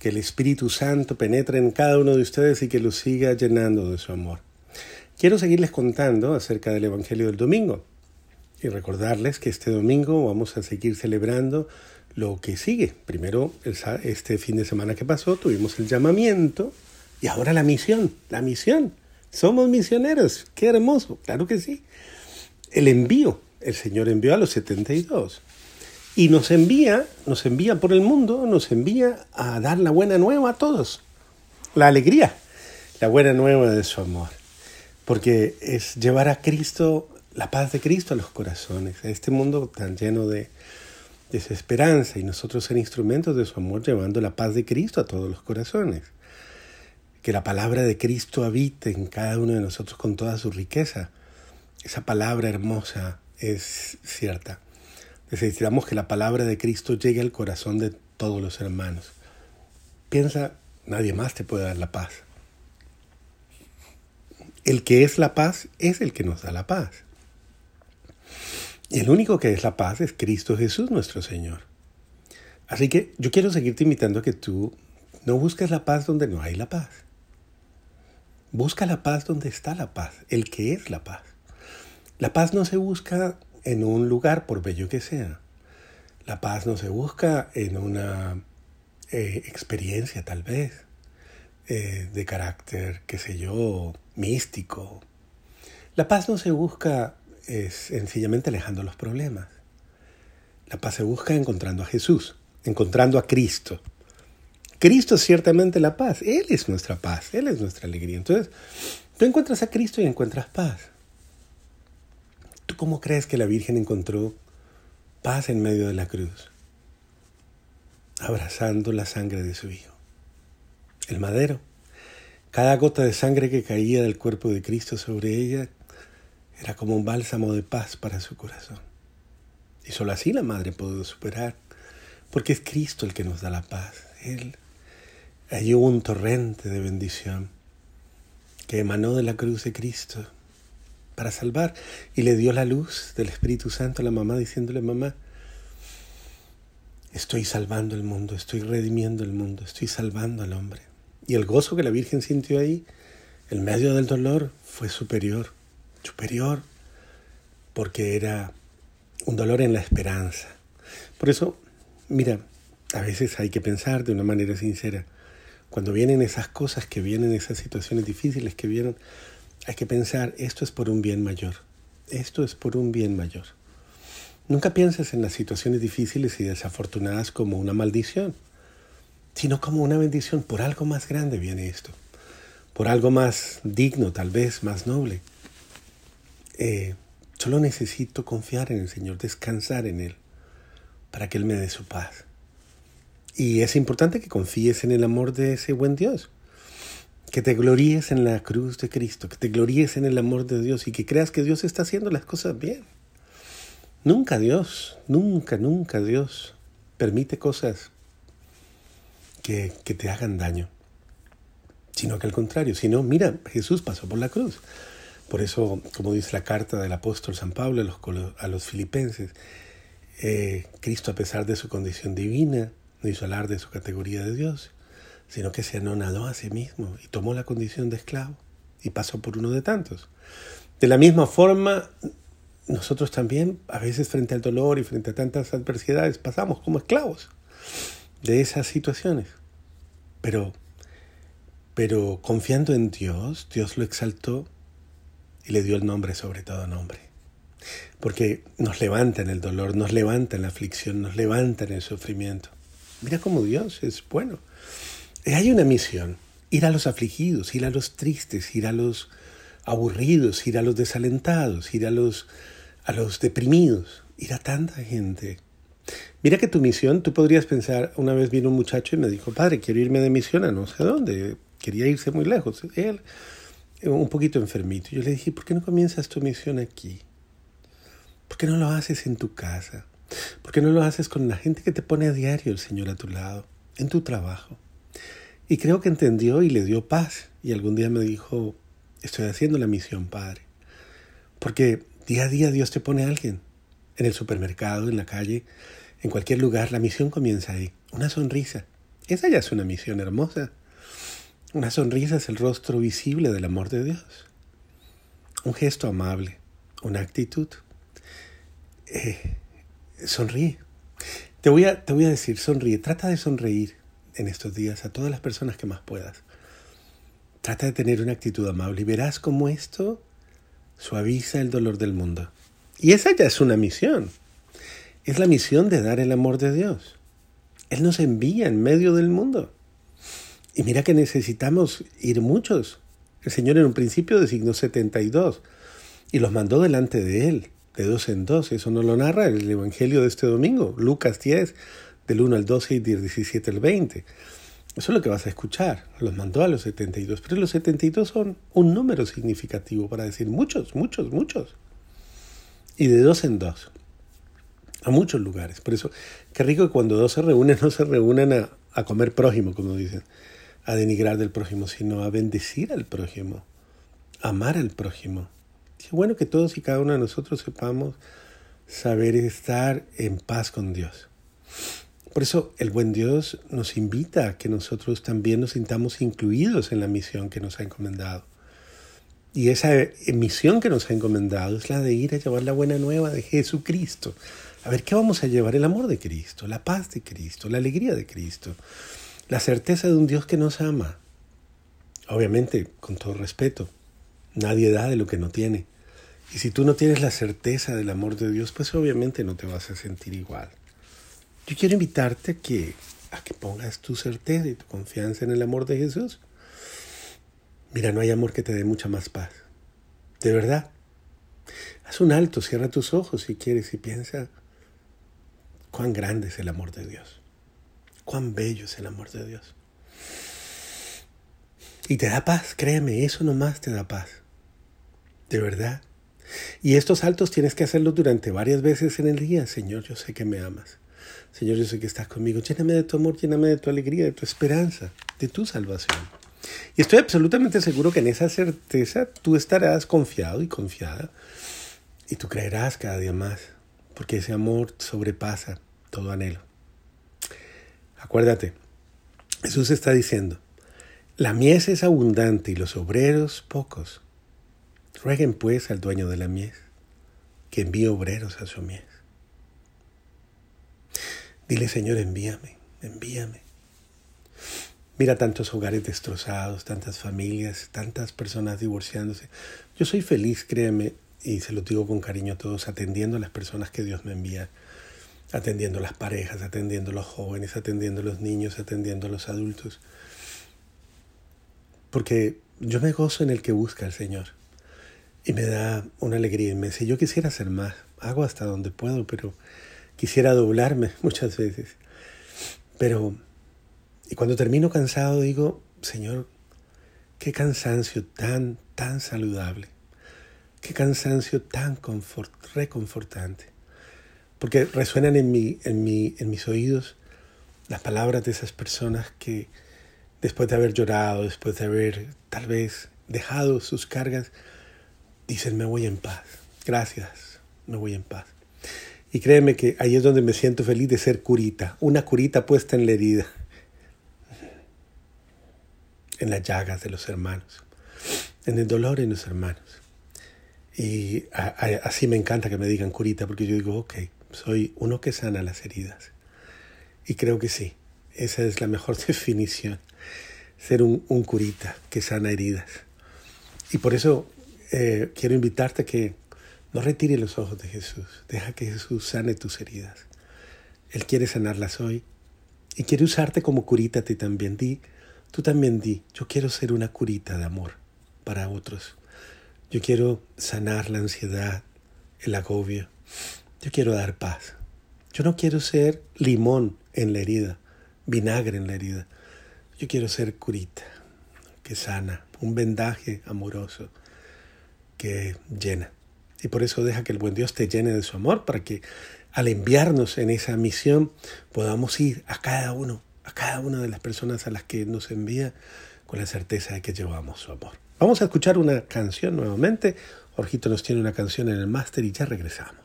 que el Espíritu Santo penetre en cada uno de ustedes y que los siga llenando de su amor. Quiero seguirles contando acerca del Evangelio del domingo y recordarles que este domingo vamos a seguir celebrando lo que sigue. Primero, este fin de semana que pasó, tuvimos el llamamiento y ahora la misión, la misión. Somos misioneros, qué hermoso, claro que sí. El envío, el Señor envió a los 72 y nos envía, nos envía por el mundo, nos envía a dar la buena nueva a todos. La alegría, la buena nueva de su amor. Porque es llevar a Cristo, la paz de Cristo a los corazones, a este mundo tan lleno de desesperanza y nosotros ser instrumentos de su amor llevando la paz de Cristo a todos los corazones. Que la palabra de Cristo habite en cada uno de nosotros con toda su riqueza. Esa palabra hermosa es cierta Necesitamos que la palabra de Cristo llegue al corazón de todos los hermanos. Piensa, nadie más te puede dar la paz. El que es la paz es el que nos da la paz. Y el único que es la paz es Cristo Jesús nuestro Señor. Así que yo quiero seguirte invitando a que tú no busques la paz donde no hay la paz. Busca la paz donde está la paz, el que es la paz. La paz no se busca en un lugar, por bello que sea. La paz no se busca en una eh, experiencia tal vez eh, de carácter, qué sé yo, místico. La paz no se busca es, sencillamente alejando los problemas. La paz se busca encontrando a Jesús, encontrando a Cristo. Cristo es ciertamente la paz. Él es nuestra paz, Él es nuestra alegría. Entonces, tú encuentras a Cristo y encuentras paz. ¿Tú cómo crees que la Virgen encontró paz en medio de la cruz? Abrazando la sangre de su Hijo. El madero. Cada gota de sangre que caía del cuerpo de Cristo sobre ella era como un bálsamo de paz para su corazón. Y solo así la Madre pudo superar, porque es Cristo el que nos da la paz. Él, allí hubo un torrente de bendición que emanó de la cruz de Cristo para salvar. Y le dio la luz del Espíritu Santo a la mamá diciéndole, mamá, estoy salvando el mundo, estoy redimiendo el mundo, estoy salvando al hombre. Y el gozo que la Virgen sintió ahí, en medio del dolor, fue superior, superior, porque era un dolor en la esperanza. Por eso, mira, a veces hay que pensar de una manera sincera, cuando vienen esas cosas que vienen, esas situaciones difíciles que vienen, hay que pensar, esto es por un bien mayor. Esto es por un bien mayor. Nunca pienses en las situaciones difíciles y desafortunadas como una maldición, sino como una bendición. Por algo más grande viene esto. Por algo más digno, tal vez, más noble. Eh, solo necesito confiar en el Señor, descansar en Él, para que Él me dé su paz. Y es importante que confíes en el amor de ese buen Dios que te gloríes en la cruz de Cristo, que te gloríes en el amor de Dios y que creas que Dios está haciendo las cosas bien. Nunca Dios, nunca, nunca Dios permite cosas que, que te hagan daño, sino que al contrario, si no, mira, Jesús pasó por la cruz. Por eso, como dice la carta del apóstol San Pablo a los, filipenses, eh, Cristo a pesar de su condición divina, no hizo hablar de su categoría de Dios, sino que se anonadó a sí mismo y tomó la condición de esclavo y pasó por uno de tantos. De la misma forma, nosotros también, a veces frente al dolor y frente a tantas adversidades, pasamos como esclavos de esas situaciones. Pero, pero confiando en Dios, Dios lo exaltó y le dio el nombre sobre todo nombre. Porque nos levanta en el dolor, nos levanta en la aflicción, nos levanta en el sufrimiento. Mira cómo Dios es bueno. Hay una misión, ir a los afligidos, ir a los tristes, ir a los aburridos, ir a los desalentados, ir a los, a los deprimidos, ir a tanta gente. Mira que tu misión, tú podrías pensar, una vez vino un muchacho y me dijo, padre, quiero irme de misión a no sé dónde, quería irse muy lejos. Él, un poquito enfermito. Yo le dije, ¿por qué no comienzas tu misión aquí? ¿Por qué no lo haces en tu casa? ¿Por qué no lo haces con la gente que te pone a diario el Señor a tu lado, en tu trabajo? Y creo que entendió y le dio paz. Y algún día me dijo, estoy haciendo la misión, Padre. Porque día a día Dios te pone a alguien. En el supermercado, en la calle, en cualquier lugar, la misión comienza ahí. Una sonrisa. Esa ya es una misión hermosa. Una sonrisa es el rostro visible del amor de Dios. Un gesto amable, una actitud. Eh, sonríe. Te voy, a, te voy a decir, sonríe. Trata de sonreír en estos días a todas las personas que más puedas. Trata de tener una actitud amable y verás cómo esto suaviza el dolor del mundo. Y esa ya es una misión. Es la misión de dar el amor de Dios. Él nos envía en medio del mundo. Y mira que necesitamos ir muchos. El Señor en un principio designó 72 y los mandó delante de Él, de dos en dos. Eso no lo narra el Evangelio de este domingo, Lucas 10, del 1 al 12 y del 17 al 20. Eso es lo que vas a escuchar. Los mandó a los 72. Pero los 72 son un número significativo para decir muchos, muchos, muchos. Y de dos en dos. A muchos lugares. Por eso, qué rico que cuando dos se reúnen, no se reúnen a, comer prójimo, como dicen, a denigrar del prójimo, sino a bendecir al prójimo, amar al prójimo. Qué bueno que todos y cada uno de nosotros sepamos saber estar en paz con Dios. Por eso el buen Dios nos invita a que nosotros también nos sintamos incluidos en la misión que nos ha encomendado. Y esa misión que nos ha encomendado es la de ir a llevar la buena nueva de Jesucristo. A ver, ¿qué vamos a llevar? El amor de Cristo, la paz de Cristo, la alegría de Cristo, la certeza de un Dios que nos ama. Obviamente, con todo respeto, nadie da de lo que no tiene. Y si tú no tienes la certeza del amor de Dios, pues obviamente no te vas a sentir igual. Yo quiero invitarte a que, a que pongas tu certeza y tu confianza en el amor de Jesús. Mira, no hay amor que te dé mucha más paz. De verdad. Haz un alto, cierra tus ojos si quieres y piensa cuán grande es el amor de Dios. Cuán bello es el amor de Dios. Y te da paz, créeme, eso nomás te da paz. De verdad. Y estos altos tienes que hacerlos durante varias veces en el día. Señor, yo sé que me amas. Señor, yo sé que estás conmigo. Lléname de tu amor, lléname de tu alegría, de tu esperanza, de tu salvación. Y estoy absolutamente seguro que en esa certeza tú estarás confiado y confiada. Y tú creerás cada día más, porque ese amor sobrepasa todo anhelo. Acuérdate, Jesús está diciendo, la mies es abundante y los obreros pocos. Rueguen pues al dueño de la mies que envíe obreros a su mies. Dile, Señor, envíame, envíame. Mira tantos hogares destrozados, tantas familias, tantas personas divorciándose. Yo soy feliz, créeme, y se lo digo con cariño a todos, atendiendo a las personas que Dios me envía, atendiendo a las parejas, atendiendo a los jóvenes, atendiendo a los niños, atendiendo a los adultos. Porque yo me gozo en el que busca al Señor y me da una alegría inmensa. Yo quisiera hacer más, hago hasta donde puedo, pero quisiera doblarme muchas veces. Pero, y cuando termino cansado digo, Señor, qué cansancio tan, tan saludable. Qué cansancio tan reconfortante. Porque resuenan en, mi, en, mi, en mis oídos las palabras de esas personas que después de haber llorado, después de haber tal vez dejado sus cargas, dicen, me voy en paz. Gracias, me voy en paz. Y créeme que ahí es donde me siento feliz de ser curita, una curita puesta en la herida, en las llagas de los hermanos, en el dolor en los hermanos. Y así me encanta que me digan curita, porque yo digo, ok, soy uno que sana las heridas. Y creo que sí, esa es la mejor definición, ser un, curita que sana heridas. Y por eso eh, quiero invitarte a que no retire los ojos de Jesús. Deja que Jesús sane tus heridas. Él quiere sanarlas hoy. Y quiere usarte como curita a también. Di, tú también di, yo quiero ser una curita de amor para otros. Yo quiero sanar la ansiedad, el agobio. Yo quiero dar paz. Yo no quiero ser limón en la herida, vinagre en la herida. Yo quiero ser curita, que sana, un vendaje amoroso que llena. Y por eso deja que el buen Dios te llene de su amor para que al enviarnos en esa misión podamos ir a cada uno, a cada una de las personas a las que nos envía con la certeza de que llevamos su amor. Vamos a escuchar una canción nuevamente. Jorgito nos tiene una canción en el máster y ya regresamos.